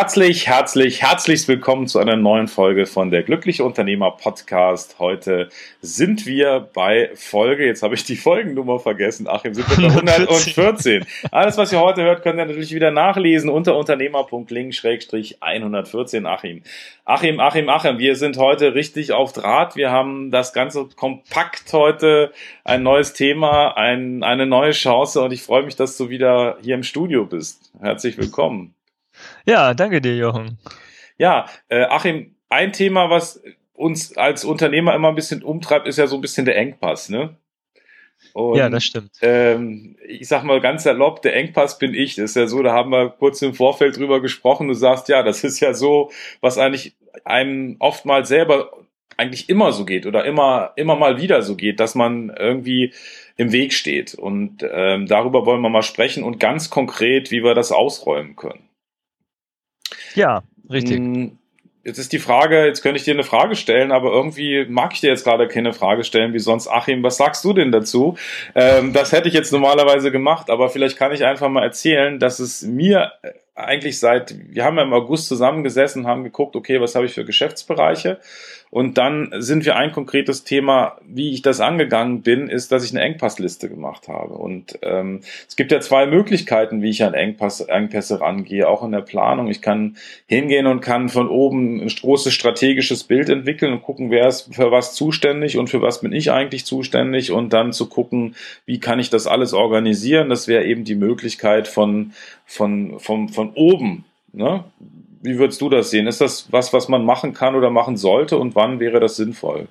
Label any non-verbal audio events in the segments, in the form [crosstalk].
Herzlich, herzlich, herzlichst willkommen zu einer neuen Folge von der Glückliche Unternehmer Podcast. Heute sind wir bei Folge, jetzt habe ich die Folgennummer vergessen, Achim, sind wir bei [laughs] 114. Alles, was ihr heute hört, könnt ihr natürlich wieder nachlesen unter unternehmer.link-114 Achim. Achim, Achim, Achim, wir sind heute richtig auf Draht. Wir haben das Ganze kompakt heute, ein neues Thema, ein, eine neue Chance und ich freue mich, dass du wieder hier im Studio bist. Herzlich willkommen. Ja, danke dir, Jochen. Ja, äh, Achim, ein Thema, was uns als Unternehmer immer ein bisschen umtreibt, ist ja so ein bisschen der Engpass, ne? Und, ja, das stimmt. Ähm, ich sag mal ganz erlaubt, der Engpass bin ich. Das ist ja so, da haben wir kurz im Vorfeld drüber gesprochen. Du sagst, ja, das ist ja so, was eigentlich einem oftmals selber eigentlich immer so geht oder immer, immer mal wieder so geht, dass man irgendwie im Weg steht. Und ähm, darüber wollen wir mal sprechen und ganz konkret, wie wir das ausräumen können. Ja, richtig. Hm, jetzt ist die Frage, jetzt könnte ich dir eine Frage stellen, aber irgendwie mag ich dir jetzt gerade keine Frage stellen, wie sonst. Achim, was sagst du denn dazu? Ähm, das hätte ich jetzt normalerweise gemacht, aber vielleicht kann ich einfach mal erzählen, dass es mir eigentlich seit, wir haben ja im August zusammengesessen, haben geguckt, okay, was habe ich für Geschäftsbereiche? Und dann sind wir ein konkretes Thema, wie ich das angegangen bin, ist, dass ich eine Engpassliste gemacht habe. Und ähm, es gibt ja zwei Möglichkeiten, wie ich an Engpass, Engpässe rangehe, auch in der Planung. Ich kann hingehen und kann von oben ein großes strategisches Bild entwickeln und gucken, wer ist für was zuständig und für was bin ich eigentlich zuständig und dann zu gucken, wie kann ich das alles organisieren. Das wäre eben die Möglichkeit von, von, von, von oben Ne? Wie würdest du das sehen? Ist das was, was man machen kann oder machen sollte und wann wäre das sinnvoll?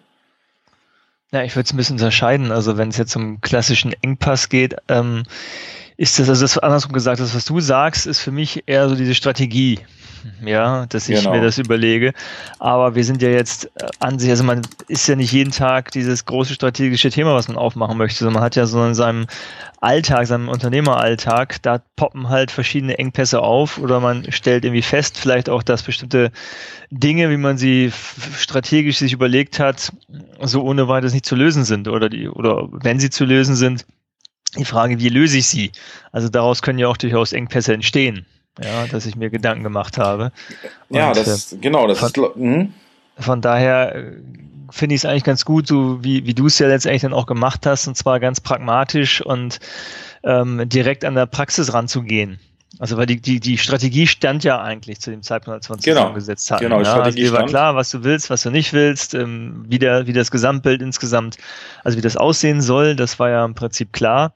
Ja, ich würde es ein bisschen unterscheiden. Also wenn es jetzt um klassischen Engpass geht, ähm, ist das, also das andersrum gesagt, das, was du sagst, ist für mich eher so diese Strategie ja, dass ich genau. mir das überlege. Aber wir sind ja jetzt äh, an sich, also man ist ja nicht jeden Tag dieses große strategische Thema, was man aufmachen möchte, sondern man hat ja so in seinem Alltag, seinem Unternehmeralltag, da poppen halt verschiedene Engpässe auf oder man stellt irgendwie fest, vielleicht auch, dass bestimmte Dinge, wie man sie strategisch sich überlegt hat, so ohne weiteres nicht zu lösen sind oder die, oder wenn sie zu lösen sind, die Frage, wie löse ich sie? Also daraus können ja auch durchaus Engpässe entstehen ja, dass ich mir Gedanken gemacht habe. Und ja, das, äh, genau, das von, ist. Mh. Von daher äh, finde ich es eigentlich ganz gut, so wie, wie du es ja letztendlich dann auch gemacht hast, und zwar ganz pragmatisch und ähm, direkt an der Praxis ranzugehen. Also weil die, die, die Strategie stand ja eigentlich zu dem Zeitpunkt, als wir uns genau. zusammengesetzt hatten. Genau, ja, Strategie also war klar, was du willst, was du nicht willst, ähm, wie, der, wie das Gesamtbild insgesamt, also wie das aussehen soll, das war ja im Prinzip klar.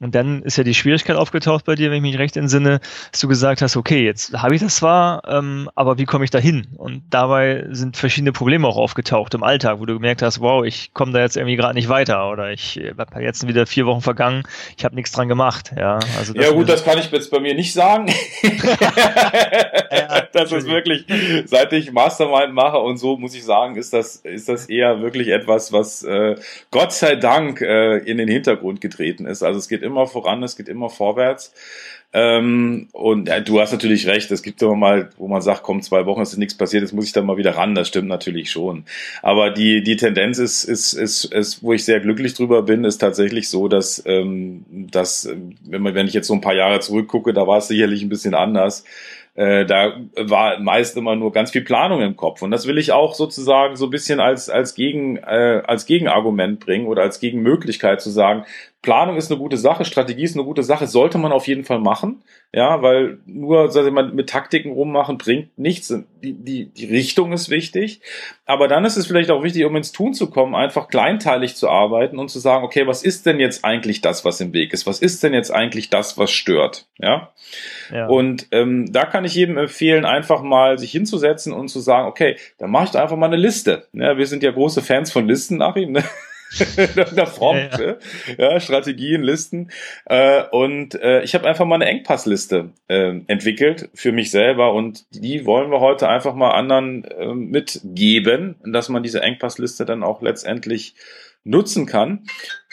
Und dann ist ja die Schwierigkeit aufgetaucht bei dir, wenn ich mich recht entsinne, dass du gesagt hast, okay, jetzt habe ich das zwar, ähm, aber wie komme ich da hin? Und dabei sind verschiedene Probleme auch aufgetaucht im Alltag, wo du gemerkt hast, wow, ich komme da jetzt irgendwie gerade nicht weiter oder ich äh, habe jetzt wieder vier Wochen vergangen, ich habe nichts dran gemacht. Ja, also ja gut, das kann ich jetzt bei mir nicht sagen. [laughs] ja, [laughs] das ist wirklich, seit ich Mastermind mache und so, muss ich sagen, ist das, ist das eher wirklich etwas, was äh, Gott sei Dank äh, in den Hintergrund getreten ist. Also es geht immer voran, es geht immer vorwärts. Ähm, und ja, du hast natürlich recht, es gibt immer mal, wo man sagt, komm, zwei Wochen ist nichts passiert, jetzt muss ich dann mal wieder ran. Das stimmt natürlich schon. Aber die, die Tendenz ist, ist, ist, ist, wo ich sehr glücklich drüber bin, ist tatsächlich so, dass, ähm, dass wenn, man, wenn ich jetzt so ein paar Jahre zurückgucke, da war es sicherlich ein bisschen anders äh, da war meist immer nur ganz viel Planung im Kopf. Und das will ich auch sozusagen so ein bisschen als, als, Gegen, äh, als Gegenargument bringen oder als Gegenmöglichkeit zu sagen, Planung ist eine gute Sache, Strategie ist eine gute Sache, sollte man auf jeden Fall machen, ja, weil nur, sag ich mal, mit Taktiken rummachen bringt nichts. Die, die, die Richtung ist wichtig, aber dann ist es vielleicht auch wichtig, um ins Tun zu kommen, einfach kleinteilig zu arbeiten und zu sagen, okay, was ist denn jetzt eigentlich das, was im Weg ist? Was ist denn jetzt eigentlich das, was stört? Ja. ja. Und ähm, da kann ich jedem empfehlen, einfach mal sich hinzusetzen und zu sagen, okay, dann mache ich einfach mal eine Liste. Ja, wir sind ja große Fans von Listen, Achim. Ne? [laughs] der Prompt, ja, ja. ja, Strategien, Listen. Äh, und äh, ich habe einfach mal eine Engpassliste äh, entwickelt für mich selber und die wollen wir heute einfach mal anderen äh, mitgeben, dass man diese Engpassliste dann auch letztendlich nutzen kann.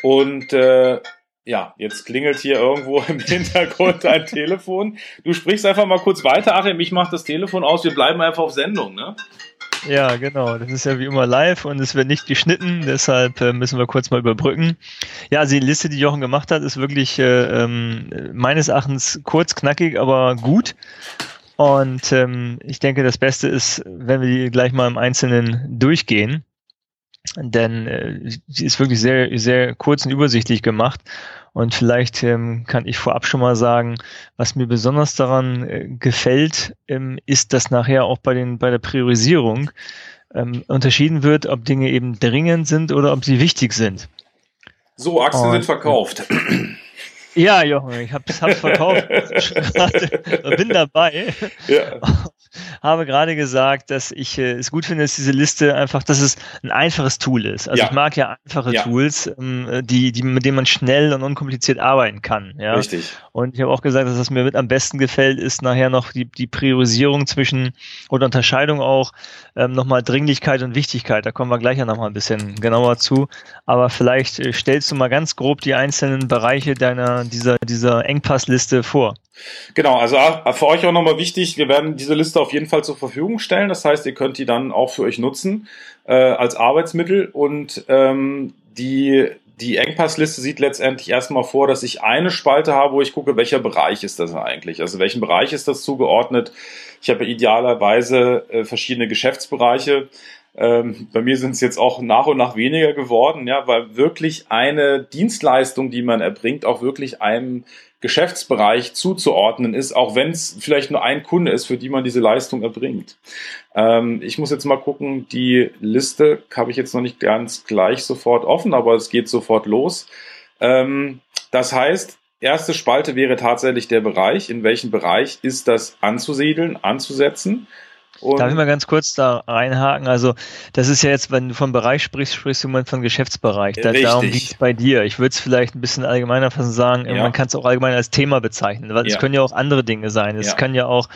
Und äh, Ja, jetzt klingelt hier irgendwo im [laughs] Hintergrund ein Telefon. Du sprichst einfach mal kurz weiter, Achim. Ich mache das Telefon aus. Wir bleiben einfach auf Sendung, ne? Ja, genau. Das ist ja wie immer live und es wird nicht geschnitten, deshalb äh, müssen wir kurz mal überbrücken. Ja, also die Liste, die Jochen gemacht hat, ist wirklich äh, ähm, meines Erachtens kurz, knackig, aber gut. Und ähm, ich denke, das Beste ist, wenn wir die gleich mal im Einzelnen durchgehen denn äh, sie ist wirklich sehr, sehr kurz und übersichtlich gemacht. Und vielleicht ähm, kann ich vorab schon mal sagen, was mir besonders daran äh, gefällt, ähm, ist, dass nachher auch bei, den, bei der Priorisierung ähm, unterschieden wird, ob Dinge eben dringend sind oder ob sie wichtig sind. So, Aktien sind verkauft. Ja, Jochen, ich hab's, hab's verkauft, [laughs] [laughs] bin dabei. Ja habe gerade gesagt, dass ich äh, es gut finde, dass diese Liste einfach, dass es ein einfaches Tool ist. Also ja. ich mag ja einfache ja. Tools, ähm, die, die, mit denen man schnell und unkompliziert arbeiten kann. Ja? Richtig. Und ich habe auch gesagt, dass was mir mit am besten gefällt, ist nachher noch die, die Priorisierung zwischen oder Unterscheidung auch ähm, nochmal Dringlichkeit und Wichtigkeit. Da kommen wir gleich ja nochmal ein bisschen genauer zu. Aber vielleicht äh, stellst du mal ganz grob die einzelnen Bereiche deiner dieser dieser Engpassliste vor. Genau, also äh, für euch auch nochmal wichtig, wir werden diese Liste auf jeden Fall zur Verfügung stellen. Das heißt, ihr könnt die dann auch für euch nutzen äh, als Arbeitsmittel. Und ähm, die, die Engpassliste sieht letztendlich erstmal vor, dass ich eine Spalte habe, wo ich gucke, welcher Bereich ist das eigentlich? Also welchen Bereich ist das zugeordnet? Ich habe idealerweise äh, verschiedene Geschäftsbereiche. Ähm, bei mir sind es jetzt auch nach und nach weniger geworden, ja, weil wirklich eine Dienstleistung, die man erbringt, auch wirklich einem Geschäftsbereich zuzuordnen ist, auch wenn es vielleicht nur ein Kunde ist, für die man diese Leistung erbringt. Ähm, ich muss jetzt mal gucken, die Liste habe ich jetzt noch nicht ganz gleich sofort offen, aber es geht sofort los. Ähm, das heißt, erste Spalte wäre tatsächlich der Bereich. In welchem Bereich ist das anzusiedeln, anzusetzen? Und Darf ich mal ganz kurz da reinhaken? Also, das ist ja jetzt, wenn du von Bereich sprichst, sprichst du immer von Geschäftsbereich. Da, darum ging es bei dir. Ich würde es vielleicht ein bisschen allgemeiner fassen sagen, ja. man kann es auch allgemein als Thema bezeichnen, weil es ja. können ja auch andere Dinge sein. Es ja. kann ja auch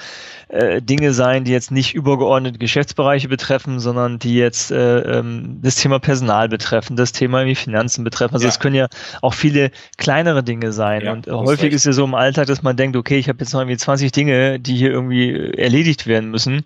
äh, Dinge sein, die jetzt nicht übergeordnete Geschäftsbereiche betreffen, sondern die jetzt äh, ähm, das Thema Personal betreffen, das Thema Finanzen betreffen. Also es können ja auch viele kleinere Dinge sein. Und häufig ist ja so im Alltag, dass man denkt, okay, ich habe jetzt noch irgendwie 20 Dinge, die hier irgendwie erledigt werden müssen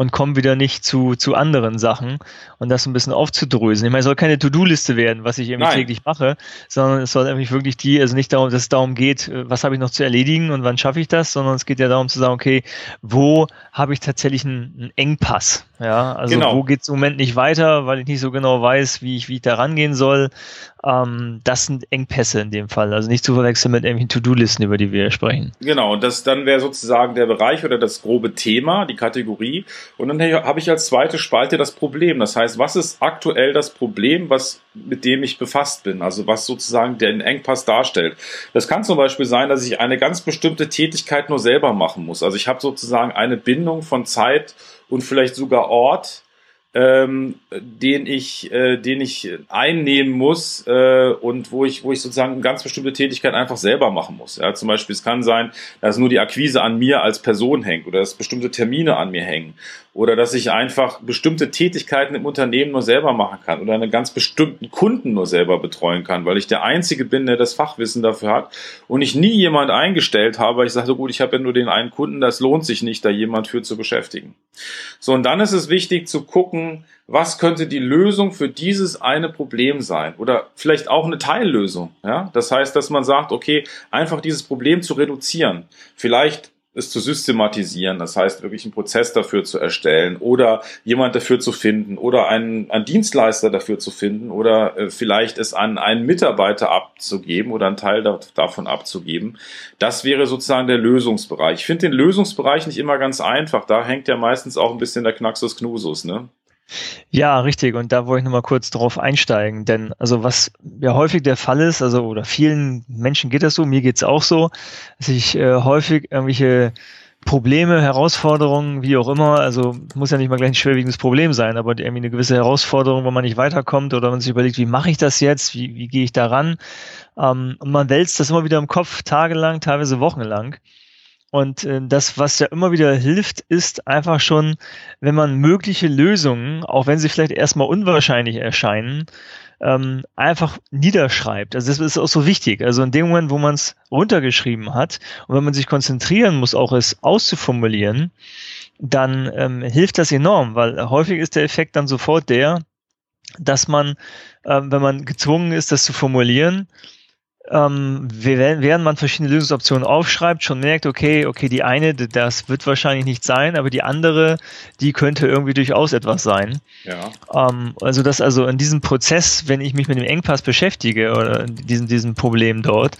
und komme wieder nicht zu, zu anderen Sachen und das ein bisschen aufzudrösen. Ich meine, es soll keine To-Do-Liste werden, was ich irgendwie Nein. täglich mache, sondern es soll eigentlich wirklich die, also nicht darum, dass es darum geht, äh, was habe ich noch zu erledigen und wann schaffe ich das, sondern es geht ja darum zu sagen, okay, wo habe ich tatsächlich einen, einen Engpass? Ja, also genau. wo geht es im Moment nicht weiter, weil ich nicht so genau weiß, wie ich, wie ich da rangehen soll. Ähm, das sind Engpässe in dem Fall. Also nicht zu verwechseln mit irgendwelchen To-Do-Listen, über die wir sprechen. Genau, und das dann wäre sozusagen der Bereich oder das grobe Thema, die Kategorie. Und dann habe ich als zweite Spalte das Problem. Das heißt, was ist aktuell das Problem, was mit dem ich befasst bin? Also was sozusagen den Engpass darstellt. Das kann zum Beispiel sein, dass ich eine ganz bestimmte Tätigkeit nur selber machen muss. Also ich habe sozusagen eine Bindung von Zeit und vielleicht sogar Ort, ähm, den ich, äh, den ich einnehmen muss äh, und wo ich, wo ich sozusagen eine ganz bestimmte Tätigkeit einfach selber machen muss. Ja, zum Beispiel, es kann sein, dass nur die Akquise an mir als Person hängt oder dass bestimmte Termine an mir hängen oder dass ich einfach bestimmte Tätigkeiten im Unternehmen nur selber machen kann oder einen ganz bestimmten Kunden nur selber betreuen kann, weil ich der Einzige bin, der das Fachwissen dafür hat und ich nie jemand eingestellt habe, ich sage, so gut, ich habe ja nur den einen Kunden, das lohnt sich nicht, da jemand für zu beschäftigen. So, und dann ist es wichtig zu gucken, was könnte die Lösung für dieses eine Problem sein oder vielleicht auch eine Teillösung. Ja? Das heißt, dass man sagt, okay, einfach dieses Problem zu reduzieren. Vielleicht es zu systematisieren, das heißt wirklich einen Prozess dafür zu erstellen oder jemand dafür zu finden oder einen, einen Dienstleister dafür zu finden oder äh, vielleicht es an einen Mitarbeiter abzugeben oder einen Teil da, davon abzugeben. Das wäre sozusagen der Lösungsbereich. Ich finde den Lösungsbereich nicht immer ganz einfach. Da hängt ja meistens auch ein bisschen der Knaxus Knusus, ne? Ja, richtig. Und da wollte ich nochmal kurz drauf einsteigen. Denn also was ja häufig der Fall ist, also oder vielen Menschen geht das so, mir geht's auch so, dass ich äh, häufig irgendwelche Probleme, Herausforderungen, wie auch immer, also muss ja nicht mal gleich ein schwerwiegendes Problem sein, aber irgendwie eine gewisse Herausforderung, wo man nicht weiterkommt oder man sich überlegt, wie mache ich das jetzt, wie, wie gehe ich daran? Ähm, und man wälzt das immer wieder im Kopf, tagelang, teilweise wochenlang. Und äh, das, was ja immer wieder hilft, ist einfach schon, wenn man mögliche Lösungen, auch wenn sie vielleicht erstmal unwahrscheinlich erscheinen, ähm, einfach niederschreibt. Also das ist auch so wichtig. Also in dem Moment, wo man es runtergeschrieben hat und wenn man sich konzentrieren muss, auch es auszuformulieren, dann ähm, hilft das enorm, weil häufig ist der Effekt dann sofort der, dass man, ähm, wenn man gezwungen ist, das zu formulieren, ähm, während man verschiedene Lösungsoptionen aufschreibt, schon merkt, okay, okay, die eine, das wird wahrscheinlich nicht sein, aber die andere, die könnte irgendwie durchaus etwas sein. Ja. Ähm, also das also in diesem Prozess, wenn ich mich mit dem Engpass beschäftige oder diesem, diesem Problem dort,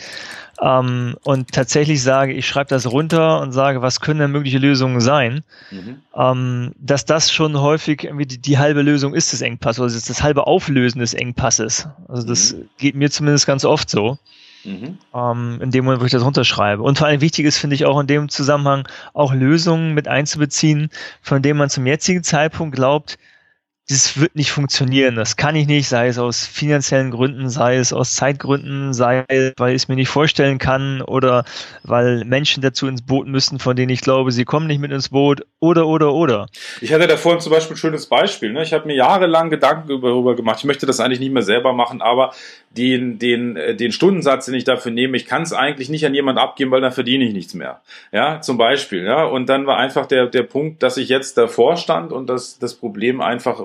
ähm, und tatsächlich sage, ich schreibe das runter und sage, was können denn mögliche Lösungen sein, mhm. ähm, dass das schon häufig irgendwie die, die, halbe Lösung ist des Engpasses, oder das, das halbe Auflösen des Engpasses. Also das mhm. geht mir zumindest ganz oft so. Mhm. Ähm, in dem Moment, wo ich das runterschreibe. Und vor allem wichtig ist, finde ich auch in dem Zusammenhang auch Lösungen mit einzubeziehen, von denen man zum jetzigen Zeitpunkt glaubt, das wird nicht funktionieren. Das kann ich nicht, sei es aus finanziellen Gründen, sei es aus Zeitgründen, sei es, weil ich es mir nicht vorstellen kann oder weil Menschen dazu ins Boot müssen, von denen ich glaube, sie kommen nicht mit ins Boot oder, oder, oder. Ich hatte da vorhin zum Beispiel ein schönes Beispiel. Ne? Ich habe mir jahrelang Gedanken darüber gemacht. Ich möchte das eigentlich nicht mehr selber machen, aber den, den, äh, den Stundensatz, den ich dafür nehme, ich kann es eigentlich nicht an jemand abgeben, weil dann verdiene ich nichts mehr. Ja, zum Beispiel. Ja, und dann war einfach der, der Punkt, dass ich jetzt davor stand und das, das Problem einfach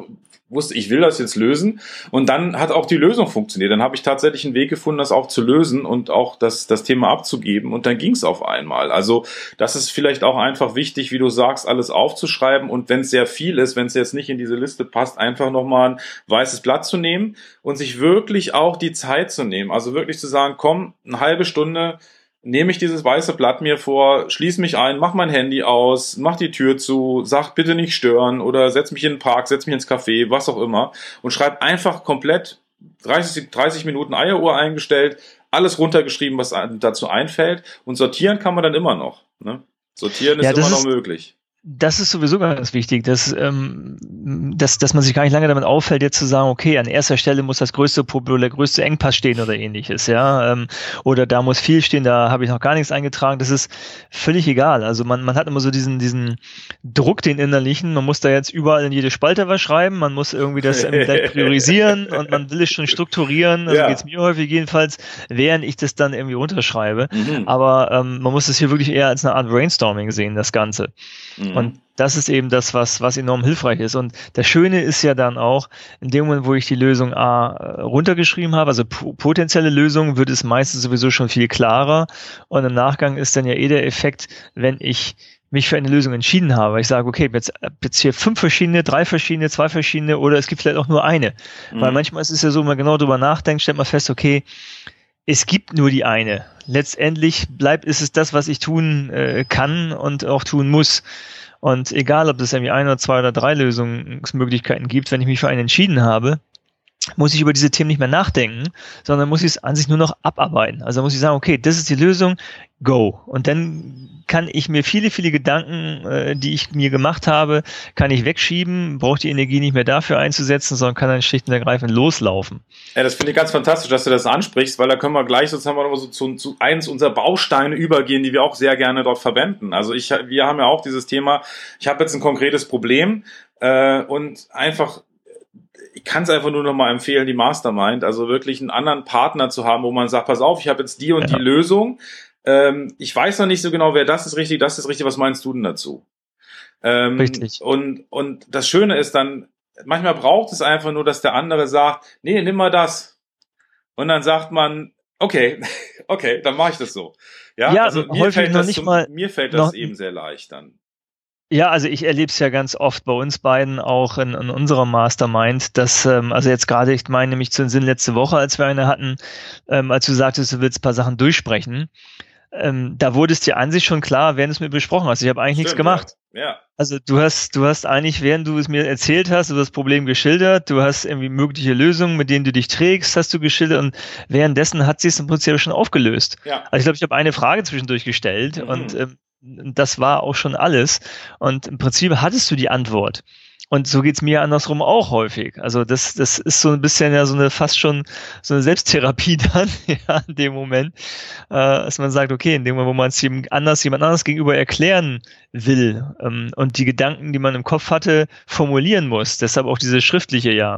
wusste, ich will das jetzt lösen. Und dann hat auch die Lösung funktioniert. Dann habe ich tatsächlich einen Weg gefunden, das auch zu lösen und auch das, das Thema abzugeben. Und dann ging es auf einmal. Also das ist vielleicht auch einfach wichtig, wie du sagst, alles aufzuschreiben. Und wenn es sehr viel ist, wenn es jetzt nicht in diese Liste passt, einfach nochmal ein weißes Blatt zu nehmen und sich wirklich auch die Zeit zu nehmen. Also wirklich zu sagen, komm, eine halbe Stunde nehme ich dieses weiße Blatt mir vor, schließe mich ein, mach mein Handy aus, mach die Tür zu, sag bitte nicht stören oder setz mich in den Park, setz mich ins Café, was auch immer und schreib einfach komplett 30, 30 Minuten Eieruhr eingestellt, alles runtergeschrieben, was dazu einfällt und sortieren kann man dann immer noch. Ne? Sortieren ist ja, immer noch möglich das ist sowieso ganz wichtig, dass, ähm, dass, dass man sich gar nicht lange damit auffällt, jetzt zu sagen, okay, an erster Stelle muss das größte Problem, der größte Engpass stehen oder ähnliches, ja, ähm, oder da muss viel stehen, da habe ich noch gar nichts eingetragen, das ist völlig egal. Also man, man hat immer so diesen, diesen Druck, den innerlichen, man muss da jetzt überall in jede Spalte was schreiben, man muss irgendwie das [laughs] priorisieren und man will es schon strukturieren, also ja. geht es mir häufig jedenfalls, während ich das dann irgendwie runterschreibe. Mhm. Aber ähm, man muss es hier wirklich eher als eine Art Brainstorming sehen, das Ganze. Mhm. Und mhm. das ist eben das, was, was enorm hilfreich ist. Und das Schöne ist ja dann auch, in dem Moment, wo ich die Lösung A äh, runtergeschrieben habe, also potenzielle Lösung, wird es meistens sowieso schon viel klarer. Und im Nachgang ist dann ja eh der Effekt, wenn ich mich für eine Lösung entschieden habe. Ich sage, okay, jetzt, jetzt hier fünf verschiedene, drei verschiedene, zwei verschiedene oder es gibt vielleicht auch nur eine. Mhm. Weil manchmal ist es ja so, wenn man genau drüber nachdenkt, stellt man fest, okay, es gibt nur die eine. Letztendlich bleibt ist es das, was ich tun äh, kann und auch tun muss. Und egal, ob es irgendwie ein oder zwei oder drei Lösungsmöglichkeiten gibt, wenn ich mich für einen entschieden habe, muss ich über diese Themen nicht mehr nachdenken, sondern muss ich es an sich nur noch abarbeiten. Also muss ich sagen, okay, das ist die Lösung, go. Und dann kann ich mir viele, viele Gedanken, äh, die ich mir gemacht habe, kann ich wegschieben, brauche die Energie nicht mehr dafür einzusetzen, sondern kann dann schlicht und ergreifend loslaufen. Ja, das finde ich ganz fantastisch, dass du das ansprichst, weil da können wir gleich sozusagen mal so zu, zu eins unserer Bausteine übergehen, die wir auch sehr gerne dort verwenden. Also ich, wir haben ja auch dieses Thema, ich habe jetzt ein konkretes Problem äh, und einfach ich kann es einfach nur noch mal empfehlen, die Mastermind, also wirklich einen anderen Partner zu haben, wo man sagt, pass auf, ich habe jetzt die und ja. die Lösung. Ähm, ich weiß noch nicht so genau, wer das ist richtig, das ist richtig. Was meinst du denn dazu? Ähm, richtig. Und und das Schöne ist dann, manchmal braucht es einfach nur, dass der andere sagt, nee, nimm mal das. Und dann sagt man, okay, [laughs] okay, dann mache ich das so. Ja, ja also mir fällt das, zum, mir fällt das eben sehr leicht dann. Ja, also ich erlebe es ja ganz oft bei uns beiden auch in, in unserer Mastermind, dass, ähm, also jetzt gerade, ich meine nämlich zu den Sinn letzte Woche, als wir eine hatten, ähm, als du sagtest, du willst ein paar Sachen durchsprechen, ähm, da wurde es dir an sich schon klar, während du es mir besprochen hast. Ich habe eigentlich Stimmt, nichts gemacht. Ja. ja. Also du hast, du hast eigentlich, während du es mir erzählt hast, du das Problem geschildert, du hast irgendwie mögliche Lösungen, mit denen du dich trägst, hast du geschildert und währenddessen hat sie es im Prinzip schon aufgelöst. Ja. Also ich glaube, ich habe eine Frage zwischendurch gestellt mhm. und ähm, das war auch schon alles. Und im Prinzip hattest du die Antwort. Und so geht's mir andersrum auch häufig. Also das, das ist so ein bisschen ja so eine fast schon so eine Selbsttherapie [laughs] dann, ja, in dem Moment, äh, dass man sagt, okay, in dem Moment, wo man es jemand anders, jemand anders gegenüber erklären will ähm, und die Gedanken, die man im Kopf hatte, formulieren muss. Deshalb auch diese schriftliche ja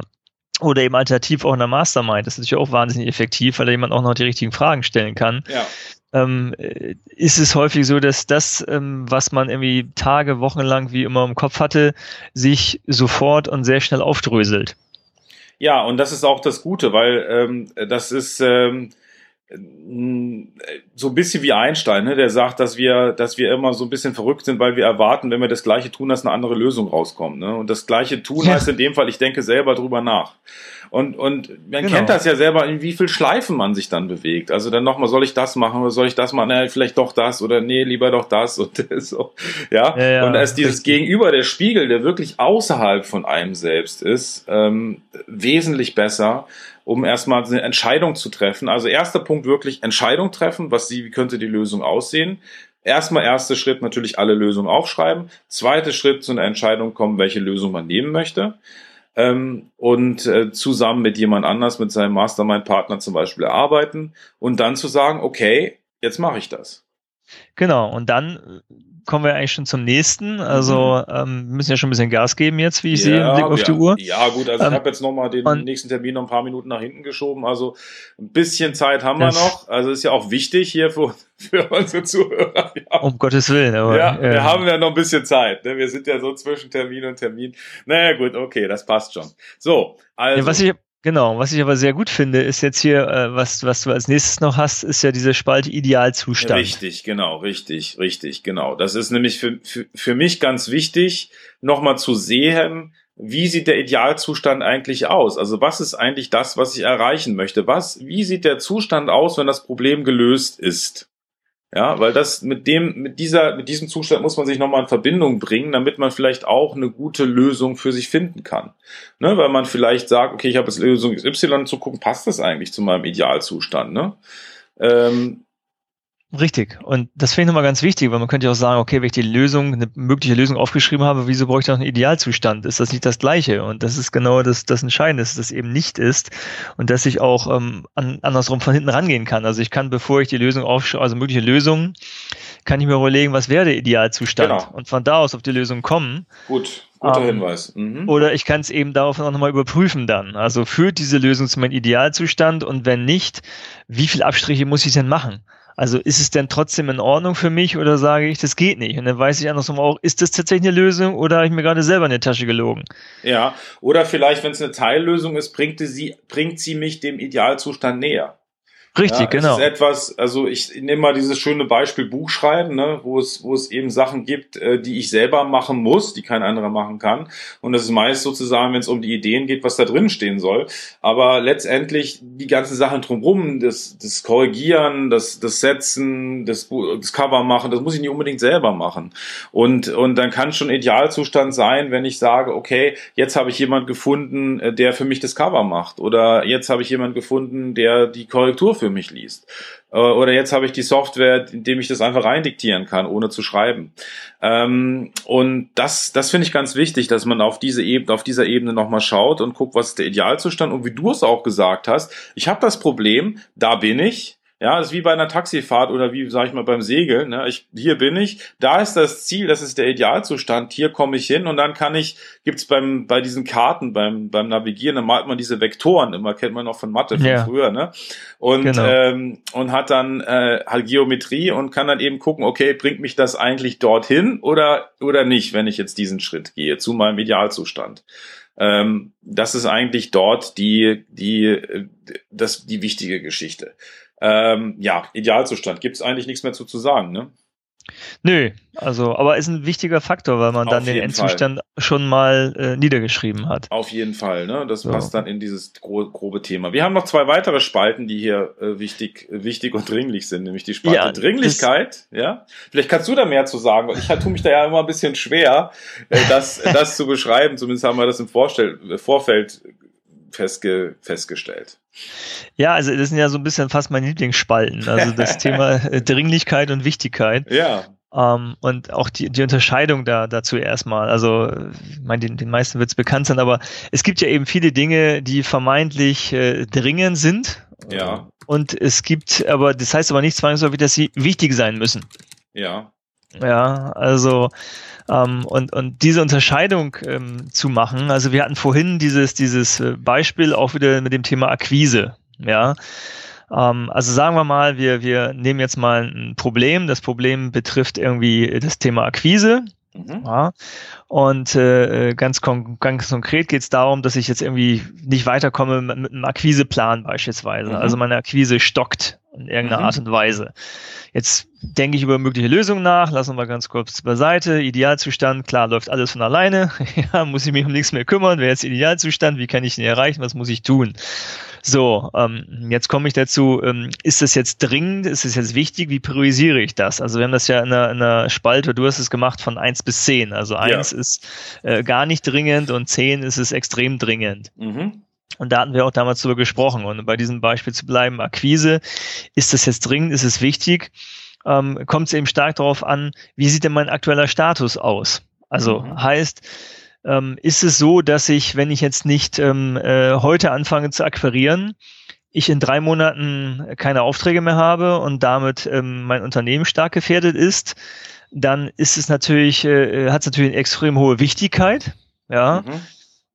oder eben alternativ auch in der Mastermind. Das ist natürlich auch wahnsinnig effektiv, weil da jemand auch noch die richtigen Fragen stellen kann. Ja. Ähm, äh, ist es häufig so, dass das, ähm, was man irgendwie Tage, Wochen lang wie immer im Kopf hatte, sich sofort und sehr schnell aufdröselt. Ja, und das ist auch das Gute, weil ähm, das ist ähm, so ein bisschen wie Einstein, ne? der sagt, dass wir, dass wir immer so ein bisschen verrückt sind, weil wir erwarten, wenn wir das Gleiche tun, dass eine andere Lösung rauskommt. Ne? Und das Gleiche tun ja. heißt in dem Fall, ich denke selber drüber nach. Und, und man genau. kennt das ja selber, in wie viel Schleifen man sich dann bewegt. Also dann nochmal, soll ich das machen oder soll ich das machen? Na, vielleicht doch das oder nee, lieber doch das und [laughs] so. Ja. ja, ja und da ist dieses. Gegenüber, der Spiegel, der wirklich außerhalb von einem selbst ist, ähm, wesentlich besser um erstmal eine Entscheidung zu treffen. Also erster Punkt wirklich Entscheidung treffen, was sie, wie könnte die Lösung aussehen. Erstmal erster Schritt natürlich alle Lösungen aufschreiben. Zweiter Schritt zu einer Entscheidung kommen, welche Lösung man nehmen möchte. Ähm, und äh, zusammen mit jemand anders, mit seinem Mastermind-Partner zum Beispiel erarbeiten und dann zu sagen, okay, jetzt mache ich das. Genau, und dann kommen wir eigentlich schon zum nächsten. Also mhm. ähm, müssen ja schon ein bisschen Gas geben jetzt, wie ich ja, sehe, im Blick auf ja. die Uhr. Ja, gut, also ähm, ich habe jetzt nochmal den nächsten Termin noch ein paar Minuten nach hinten geschoben. Also ein bisschen Zeit haben wir noch. Also ist ja auch wichtig hier für, für unsere Zuhörer. [laughs] Ja. Um Gottes Willen. Aber, ja, wir haben ja noch ein bisschen Zeit. Ne? Wir sind ja so zwischen Termin und Termin. Naja, gut, okay, das passt schon. So, also. Was ich Genau, was ich aber sehr gut finde, ist jetzt hier, äh, was, was du als nächstes noch hast, ist ja diese Spalte Idealzustand. Richtig, genau, richtig, richtig, genau. Das ist nämlich für, für, für mich ganz wichtig, nochmal zu sehen, wie sieht der Idealzustand eigentlich aus? Also was ist eigentlich das, was ich erreichen möchte? Was, wie sieht der Zustand aus, wenn das Problem gelöst ist? Ja, weil das mit dem, mit dieser, mit diesem Zustand muss man sich nochmal in Verbindung bringen, damit man vielleicht auch eine gute Lösung für sich finden kann. Ne, weil man vielleicht sagt, okay, ich habe jetzt Lösung Y zu gucken, passt das eigentlich zu meinem Idealzustand, ne? Ähm, Richtig. Und das finde ich nochmal ganz wichtig, weil man könnte ja auch sagen, okay, wenn ich die Lösung, eine mögliche Lösung aufgeschrieben habe, wieso brauche ich noch einen Idealzustand? Ist das nicht das Gleiche? Und das ist genau das, das Entscheidende, dass das eben nicht ist und dass ich auch ähm, an, andersrum von hinten rangehen kann. Also ich kann, bevor ich die Lösung aufschreibe, also mögliche Lösungen, kann ich mir überlegen, was wäre der Idealzustand genau. und von da aus auf die Lösung kommen. Gut. Guter ähm, Hinweis. Mhm. Oder ich kann es eben darauf auch nochmal überprüfen dann. Also führt diese Lösung zu meinem Idealzustand und wenn nicht, wie viel Abstriche muss ich denn machen? Also ist es denn trotzdem in Ordnung für mich oder sage ich, das geht nicht? Und dann weiß ich andersrum auch, ist das tatsächlich eine Lösung oder habe ich mir gerade selber in die Tasche gelogen? Ja, oder vielleicht, wenn es eine Teillösung ist, bringt sie, bringt sie mich dem Idealzustand näher. Richtig, ja, genau. Ist etwas, also ich nehme mal dieses schöne Beispiel Buchschreiben, ne, wo es, wo es eben Sachen gibt, äh, die ich selber machen muss, die kein anderer machen kann. Und das ist meist sozusagen, wenn es um die Ideen geht, was da drin stehen soll. Aber letztendlich die ganzen Sachen drumherum, das, das Korrigieren, das, das Setzen, das, das Cover machen, das muss ich nicht unbedingt selber machen. Und, und dann kann schon Idealzustand sein, wenn ich sage, okay, jetzt habe ich jemand gefunden, äh, der für mich das Cover macht. Oder jetzt habe ich jemand gefunden, der die Korrektur für mich liest. Äh, oder jetzt habe ich die Software, in dem ich das einfach reindiktieren kann, ohne zu schreiben. Ähm, und das, das finde ich ganz wichtig, dass man auf diese Ebene, auf dieser Ebene nochmal schaut und guckt, was ist der Idealzustand. Und wie du es auch gesagt hast, ich habe das Problem, da bin ich, ja, das ist wie bei einer Taxifahrt oder wie, sag ich mal, beim Segeln. Ne? Ich, hier bin ich, da ist das Ziel, das ist der Idealzustand, hier komme ich hin und dann kann ich, gibt's beim, bei diesen Karten, beim, beim Navigieren, dann malt man diese Vektoren, immer kennt man noch von Mathe von ja. früher, ne? Und, genau. ähm, und hat dann äh, halt Geometrie und kann dann eben gucken, okay, bringt mich das eigentlich dorthin oder, oder nicht, wenn ich jetzt diesen Schritt gehe, zu meinem Idealzustand. Ähm, das ist eigentlich dort die, die, äh, das, die wichtige Geschichte. Ähm, ja, Idealzustand. Gibt es eigentlich nichts mehr zu, zu sagen, ne? Nö, also, aber ist ein wichtiger Faktor, weil man Auf dann den Endzustand Fall. schon mal äh, niedergeschrieben hat. Auf jeden Fall, ne? Das so. passt dann in dieses gro grobe Thema. Wir haben noch zwei weitere Spalten, die hier äh, wichtig, wichtig und dringlich sind, nämlich die Spalte ja, Dringlichkeit, ja. Vielleicht kannst du da mehr zu sagen, ich tue mich da ja immer ein bisschen schwer, äh, das, das zu beschreiben. Zumindest haben wir das im Vorstell Vorfeld festge festgestellt. Ja, also das sind ja so ein bisschen fast meine Lieblingsspalten. Also das [laughs] Thema äh, Dringlichkeit und Wichtigkeit. Ja. Um, ähm, und auch die, die Unterscheidung da dazu erstmal. Also, ich meine, den, den meisten wird es bekannt sein, aber es gibt ja eben viele Dinge, die vermeintlich äh, dringend sind. Ja. Und es gibt, aber das heißt aber nicht zwangsläufig, dass sie wichtig sein müssen. Ja. Ja, also ähm, und, und diese Unterscheidung ähm, zu machen, also wir hatten vorhin dieses, dieses äh, Beispiel auch wieder mit dem Thema Akquise. Ja, ähm, also sagen wir mal, wir, wir nehmen jetzt mal ein Problem. Das Problem betrifft irgendwie das Thema Akquise. Mhm. Ja. Und äh, ganz, kon ganz konkret geht es darum, dass ich jetzt irgendwie nicht weiterkomme mit, mit einem Akquiseplan beispielsweise. Mhm. Also meine Akquise stockt in irgendeiner mhm. Art und Weise. Jetzt denke ich über mögliche Lösungen nach, lassen wir ganz kurz beiseite. Idealzustand, klar, läuft alles von alleine. [laughs] ja, muss ich mich um nichts mehr kümmern. Wer jetzt Idealzustand? Wie kann ich ihn erreichen? Was muss ich tun? So, ähm, jetzt komme ich dazu, ähm, ist das jetzt dringend, ist es jetzt wichtig, wie priorisiere ich das? Also wir haben das ja in einer, in einer Spalte, du hast es gemacht von eins bis zehn. Also eins ja. ist äh, gar nicht dringend und zehn ist es extrem dringend. Mhm. Und da hatten wir auch damals darüber gesprochen. Und bei diesem Beispiel zu bleiben, Akquise, ist das jetzt dringend, ist es wichtig? Ähm, Kommt es eben stark darauf an, wie sieht denn mein aktueller Status aus? Also mhm. heißt, ähm, ist es so, dass ich, wenn ich jetzt nicht ähm, äh, heute anfange zu akquirieren, ich in drei Monaten keine Aufträge mehr habe und damit ähm, mein Unternehmen stark gefährdet ist, dann ist es natürlich, äh, hat es natürlich eine extrem hohe Wichtigkeit, ja. Mhm.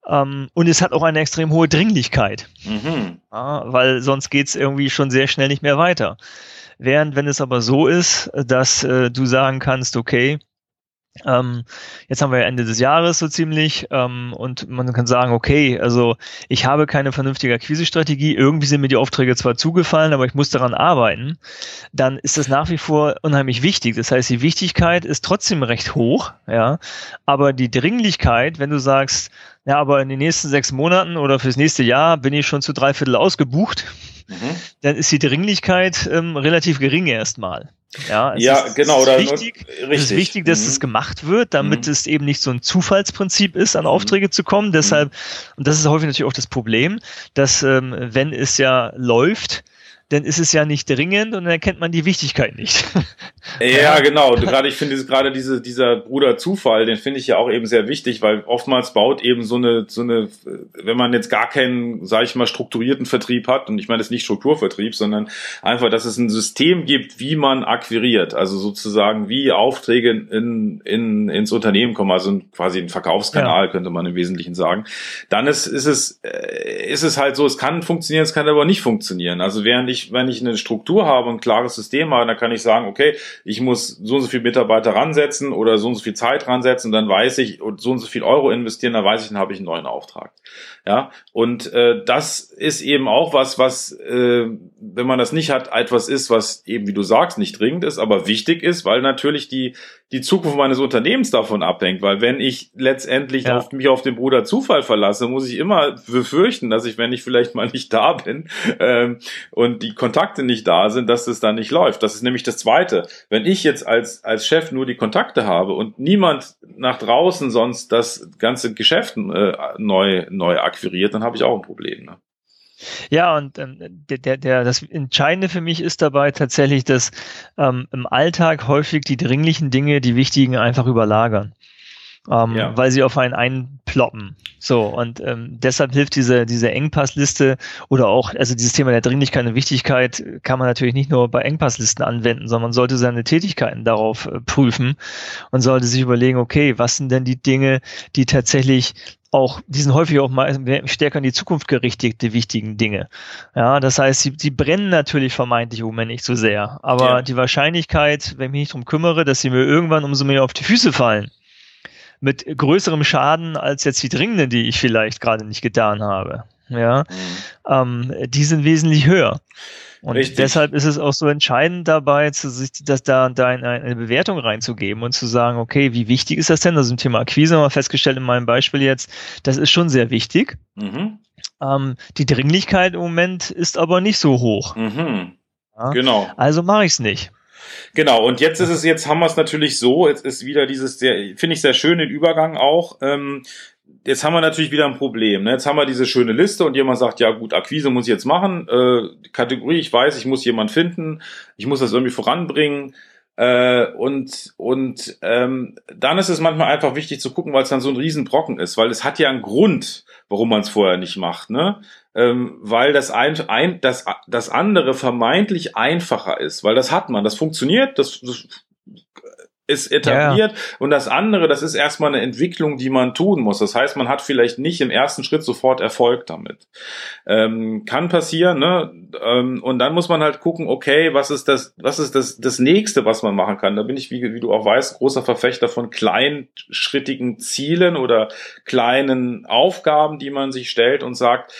Ähm, und es hat auch eine extrem hohe Dringlichkeit, mhm. ja, weil sonst geht es irgendwie schon sehr schnell nicht mehr weiter. Während wenn es aber so ist, dass äh, du sagen kannst, okay, ähm, jetzt haben wir Ende des Jahres so ziemlich ähm, und man kann sagen, okay, also ich habe keine vernünftige Akquisestrategie, irgendwie sind mir die Aufträge zwar zugefallen, aber ich muss daran arbeiten, dann ist das nach wie vor unheimlich wichtig. Das heißt, die Wichtigkeit ist trotzdem recht hoch, ja, aber die Dringlichkeit, wenn du sagst, ja, aber in den nächsten sechs Monaten oder fürs nächste Jahr bin ich schon zu drei Viertel ausgebucht, mhm. dann ist die Dringlichkeit ähm, relativ gering erstmal. Ja, ja ist, genau. Es ist, wichtig, es ist wichtig, dass mhm. es gemacht wird, damit mhm. es eben nicht so ein Zufallsprinzip ist, an mhm. Aufträge zu kommen. Deshalb, mhm. und das ist häufig natürlich auch das Problem, dass ähm, wenn es ja läuft, dann ist es ja nicht dringend und dann erkennt man die Wichtigkeit nicht. [laughs] Ja, genau. Gerade ich finde gerade diese, dieser Bruder Zufall, den finde ich ja auch eben sehr wichtig, weil oftmals baut eben so eine, so eine, wenn man jetzt gar keinen, sage ich mal, strukturierten Vertrieb hat, und ich meine das nicht Strukturvertrieb, sondern einfach, dass es ein System gibt, wie man akquiriert, also sozusagen wie Aufträge in, in, ins Unternehmen kommen, also quasi ein Verkaufskanal, ja. könnte man im Wesentlichen sagen. Dann ist, ist es, äh, ist es halt so, es kann funktionieren, es kann aber nicht funktionieren. Also während ich, wenn ich eine Struktur habe, ein klares System habe, dann kann ich sagen, okay, ich muss so und so viele Mitarbeiter ransetzen oder so und so viel Zeit ransetzen, dann weiß ich, und so und so viel Euro investieren, dann weiß ich, dann habe ich einen neuen Auftrag. Ja, und äh, das ist eben auch was, was, äh, wenn man das nicht hat, etwas ist, was eben, wie du sagst, nicht dringend ist, aber wichtig ist, weil natürlich die, die Zukunft meines Unternehmens davon abhängt, weil wenn ich letztendlich ja. auf mich auf den Bruder Zufall verlasse, muss ich immer befürchten, dass ich, wenn ich vielleicht mal nicht da bin ähm, und die Kontakte nicht da sind, dass es dann nicht läuft. Das ist nämlich das Zweite. Wenn ich jetzt als, als Chef nur die Kontakte habe und niemand nach draußen sonst das ganze Geschäft äh, neu, neu akquiriert, dann habe ich auch ein Problem. Ne? Ja, und ähm, der, der, der, das Entscheidende für mich ist dabei tatsächlich, dass ähm, im Alltag häufig die dringlichen Dinge die wichtigen einfach überlagern ähm, ja. weil sie auf einen einploppen. So, und ähm, deshalb hilft diese, diese Engpassliste oder auch, also dieses Thema der Dringlichkeit und Wichtigkeit kann man natürlich nicht nur bei Engpasslisten anwenden, sondern man sollte seine Tätigkeiten darauf äh, prüfen und sollte sich überlegen, okay, was sind denn die Dinge, die tatsächlich auch, die sind häufig auch mal stärker in die Zukunft gerichtet, die wichtigen Dinge. Ja, das heißt, sie, sie brennen natürlich vermeintlich im Moment nicht so sehr. Aber ja. die Wahrscheinlichkeit, wenn ich mich nicht drum kümmere, dass sie mir irgendwann umso mehr auf die Füße fallen, mit größerem Schaden als jetzt die dringenden, die ich vielleicht gerade nicht getan habe. Ja, mhm. ähm, die sind wesentlich höher. Und Richtig. deshalb ist es auch so entscheidend dabei, zu sich, dass da, da eine, eine Bewertung reinzugeben und zu sagen, okay, wie wichtig ist das denn? Das ist ein Thema Akquise, haben wir festgestellt in meinem Beispiel jetzt, das ist schon sehr wichtig. Mhm. Ähm, die Dringlichkeit im Moment ist aber nicht so hoch. Mhm. Ja? Genau. Also mache ich es nicht. Genau, und jetzt ist es, jetzt haben wir es natürlich so, jetzt ist wieder dieses finde ich sehr schön den Übergang auch. Ähm, jetzt haben wir natürlich wieder ein Problem. Ne? Jetzt haben wir diese schöne Liste und jemand sagt, ja gut, Akquise muss ich jetzt machen. Äh, Kategorie, ich weiß, ich muss jemand finden, ich muss das irgendwie voranbringen. Äh, und und ähm, dann ist es manchmal einfach wichtig zu gucken, weil es dann so ein Riesenbrocken ist, weil es hat ja einen Grund, warum man es vorher nicht macht, ne? Ähm, weil das ein, ein das das andere vermeintlich einfacher ist, weil das hat man, das funktioniert, das, das ist etabliert ja. und das andere, das ist erstmal eine Entwicklung, die man tun muss. Das heißt, man hat vielleicht nicht im ersten Schritt sofort Erfolg damit. Ähm, kann passieren, ne? Ähm, und dann muss man halt gucken, okay, was ist das, was ist das, das nächste, was man machen kann? Da bin ich, wie, wie du auch weißt, großer Verfechter von kleinschrittigen Zielen oder kleinen Aufgaben, die man sich stellt und sagt,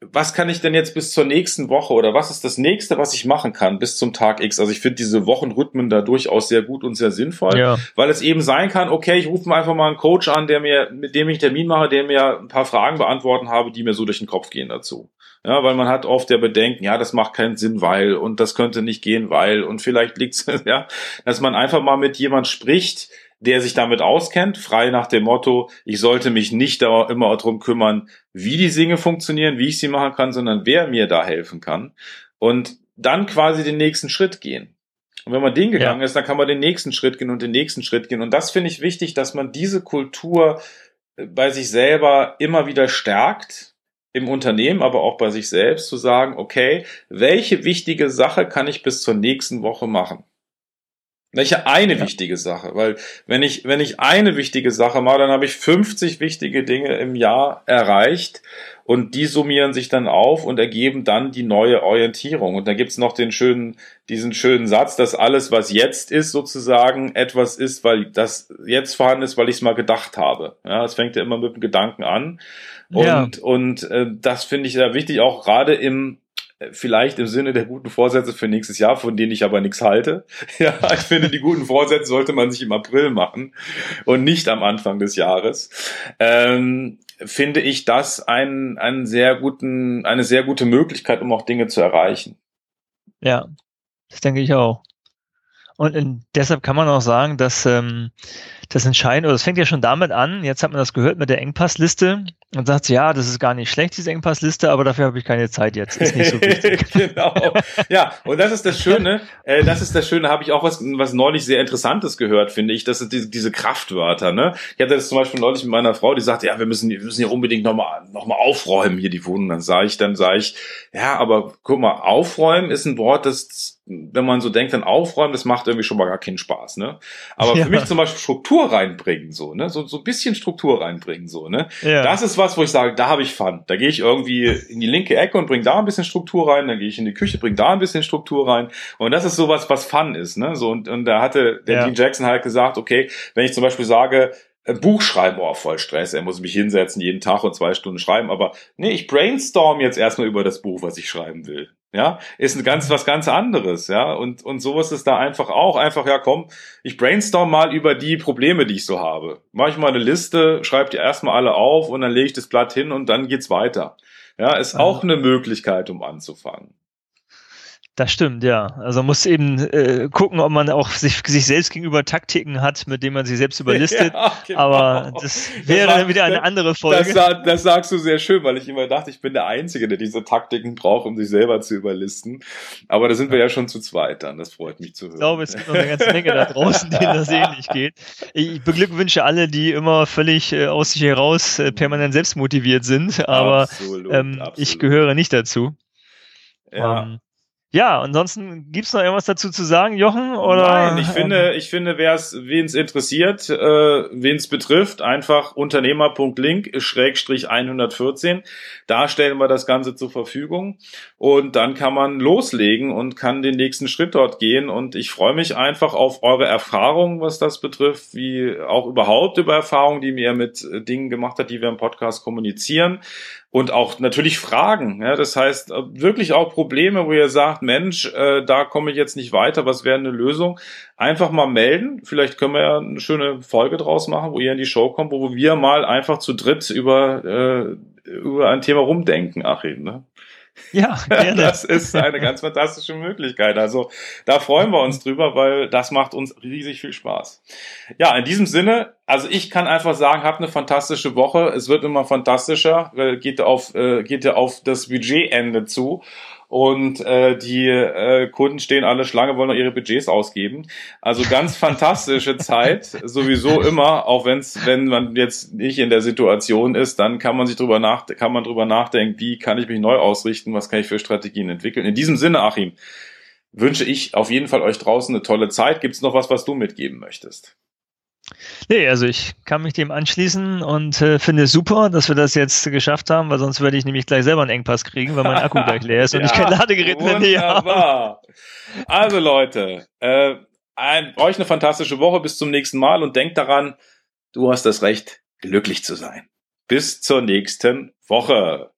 was kann ich denn jetzt bis zur nächsten Woche oder was ist das nächste, was ich machen kann bis zum Tag X? Also ich finde diese Wochenrhythmen da durchaus sehr gut und sehr sinnvoll, ja. weil es eben sein kann, okay, ich rufe mir einfach mal einen Coach an, der mir, mit dem ich einen Termin mache, der mir ein paar Fragen beantworten habe, die mir so durch den Kopf gehen dazu. Ja, weil man hat oft der Bedenken, ja, das macht keinen Sinn, weil und das könnte nicht gehen, weil und vielleicht liegt's, [laughs] ja, dass man einfach mal mit jemand spricht, der sich damit auskennt, frei nach dem Motto, ich sollte mich nicht da immer darum kümmern, wie die Dinge funktionieren, wie ich sie machen kann, sondern wer mir da helfen kann. Und dann quasi den nächsten Schritt gehen. Und wenn man den gegangen ja. ist, dann kann man den nächsten Schritt gehen und den nächsten Schritt gehen. Und das finde ich wichtig, dass man diese Kultur äh, bei sich selber immer wieder stärkt, im Unternehmen, aber auch bei sich selbst, zu sagen, okay, welche wichtige Sache kann ich bis zur nächsten Woche machen? Welche eine ja. wichtige Sache? Weil wenn ich, wenn ich eine wichtige Sache mache, dann habe ich 50 wichtige Dinge im Jahr erreicht und die summieren sich dann auf und ergeben dann die neue Orientierung. Und da gibt's noch den schönen, diesen schönen Satz, dass alles, was jetzt ist, sozusagen etwas ist, weil das jetzt vorhanden ist, weil ich es mal gedacht habe. Ja, das fängt ja immer mit dem Gedanken an. Und, ja. und äh, das finde ich sehr wichtig, auch gerade im vielleicht im Sinne der guten Vorsätze für nächstes Jahr, von denen ich aber nichts halte. [laughs] Ja, ich finde, die guten Vorsätze sollte man sich im April machen und nicht am Anfang des Jahres. Ähm, finde ich das ein, einen sehr guten, eine sehr gute Möglichkeit, um auch Dinge zu erreichen. Ja, das denke ich auch. Und in, deshalb kann man auch sagen, dass ähm, das Entscheidende, oder das fängt ja schon damit an, jetzt hat man das gehört mit der Engpassliste und sagt, ja, das ist gar nicht schlecht, diese Engpassliste, aber dafür habe ich keine Zeit jetzt. Ist nicht so wichtig. [laughs] genau. Ja, und das ist das Schöne, äh, das ist das Schöne, habe ich auch was, was neulich sehr Interessantes gehört, finde ich, das sind diese, diese Kraftwörter, ne? Ich hatte das zum Beispiel neulich mit meiner Frau, die sagte, ja, wir müssen, wir müssen hier unbedingt nochmal noch mal aufräumen, hier die Wohnung. Dann sage ich, dann sage ich, ja, aber guck mal, aufräumen ist ein Wort, das wenn man so denkt, dann aufräumen, das macht irgendwie schon mal gar keinen Spaß, ne? Aber ja. für mich zum Beispiel Struktur reinbringen, so, ne? So, so ein bisschen Struktur reinbringen, so, ne? Ja. Das ist was, wo ich sage, da habe ich Fun. Da gehe ich irgendwie in die linke Ecke und bringe da ein bisschen Struktur rein, dann gehe ich in die Küche, bringe da ein bisschen Struktur rein. Und das ist sowas, was Fun ist, ne? So, und, und da hatte der ja. Dean Jackson halt gesagt, okay, wenn ich zum Beispiel sage, ein Buch schreiben, oh, voll Stress, er muss mich hinsetzen, jeden Tag und zwei Stunden schreiben, aber nee, ich brainstorm jetzt erstmal über das Buch, was ich schreiben will. Ja, ist ein ganz, was ganz anderes, ja, und, und sowas ist da einfach auch, einfach, ja, komm, ich brainstorm mal über die Probleme, die ich so habe. Mach ich mal eine Liste, schreib die erstmal alle auf und dann lege ich das Blatt hin und dann geht's weiter. Ja, ist auch eine Möglichkeit, um anzufangen. Das stimmt, ja. Also man muss eben äh, gucken, ob man auch sich, sich selbst gegenüber Taktiken hat, mit denen man sich selbst überlistet. [laughs] Ja, genau. Aber das wäre das dann wieder eine andere Folge. Das, das, sagst du sehr schön, weil ich immer dachte, ich bin der Einzige, der diese Taktiken braucht, um sich selber zu überlisten. Aber da sind wir ja schon zu zweit dann. Das freut mich zu hören. Ich glaube, es gibt noch eine ganze Menge da draußen, denen das [laughs] ähnlich geht. Ich beglückwünsche alle, die immer völlig äh, aus sich heraus äh, permanent selbstmotiviert sind. Aber absolut, ähm, absolut. ich gehöre nicht dazu. Ja. Um, ähm, ja, ansonsten gibt's noch irgendwas dazu zu sagen, Jochen? Oder? Nein, ich finde, ich finde, wer es, wen es interessiert, äh, wen es betrifft, einfach unternehmer.link schrägstrich 114. Da stellen wir das Ganze zur Verfügung und dann kann man loslegen und kann den nächsten Schritt dort gehen. Und ich freue mich einfach auf eure Erfahrungen, was das betrifft, wie auch überhaupt über Erfahrungen, die mir mit Dingen gemacht hat, die wir im Podcast kommunizieren und auch natürlich Fragen. Ja, das heißt, äh, wirklich auch Probleme, wo ihr sagt, Mensch, äh, da komme ich jetzt nicht weiter, was wäre eine Lösung? Einfach mal melden. Vielleicht können wir ja eine schöne Folge draus machen, wo ihr in die Show kommt, wo wir mal einfach zu dritt über, äh, über ein Thema rumdenken, Achim. Ne? Ja, [laughs] gerne. Das ist eine ganz fantastische Möglichkeit. Also da freuen wir uns drüber, weil das macht uns riesig viel Spaß. Ja, in diesem Sinne, also ich kann einfach sagen, habt eine fantastische Woche. Es wird immer fantastischer, geht auf, äh, geht ja auf das Budgetende zu und äh, die äh, Kunden stehen alle Schlange, wollen noch ihre Budgets ausgeben. Also ganz fantastische [laughs] Zeit, sowieso immer, auch wenn's, wenn man jetzt nicht in der Situation ist, dann kann man sich drüber nach, kann man drüber nachdenken, wie kann ich mich neu ausrichten, was kann ich für Strategien entwickeln. In diesem Sinne, Achim, wünsche ich auf jeden Fall euch draußen eine tolle Zeit. Gibt es noch was, was du mitgeben möchtest? Nee, also ich kann mich dem anschließen und äh, finde es super, dass wir das jetzt geschafft haben, weil sonst würde ich nämlich gleich selber einen Engpass kriegen, weil mein Akku [laughs] gleich leer ist und ja, ich kein Ladegerät mehr näher habe. Also Leute, äh, ein, euch eine fantastische Woche, bis zum nächsten Mal und denkt daran, du hast das Recht, glücklich zu sein. Bis zur nächsten Woche.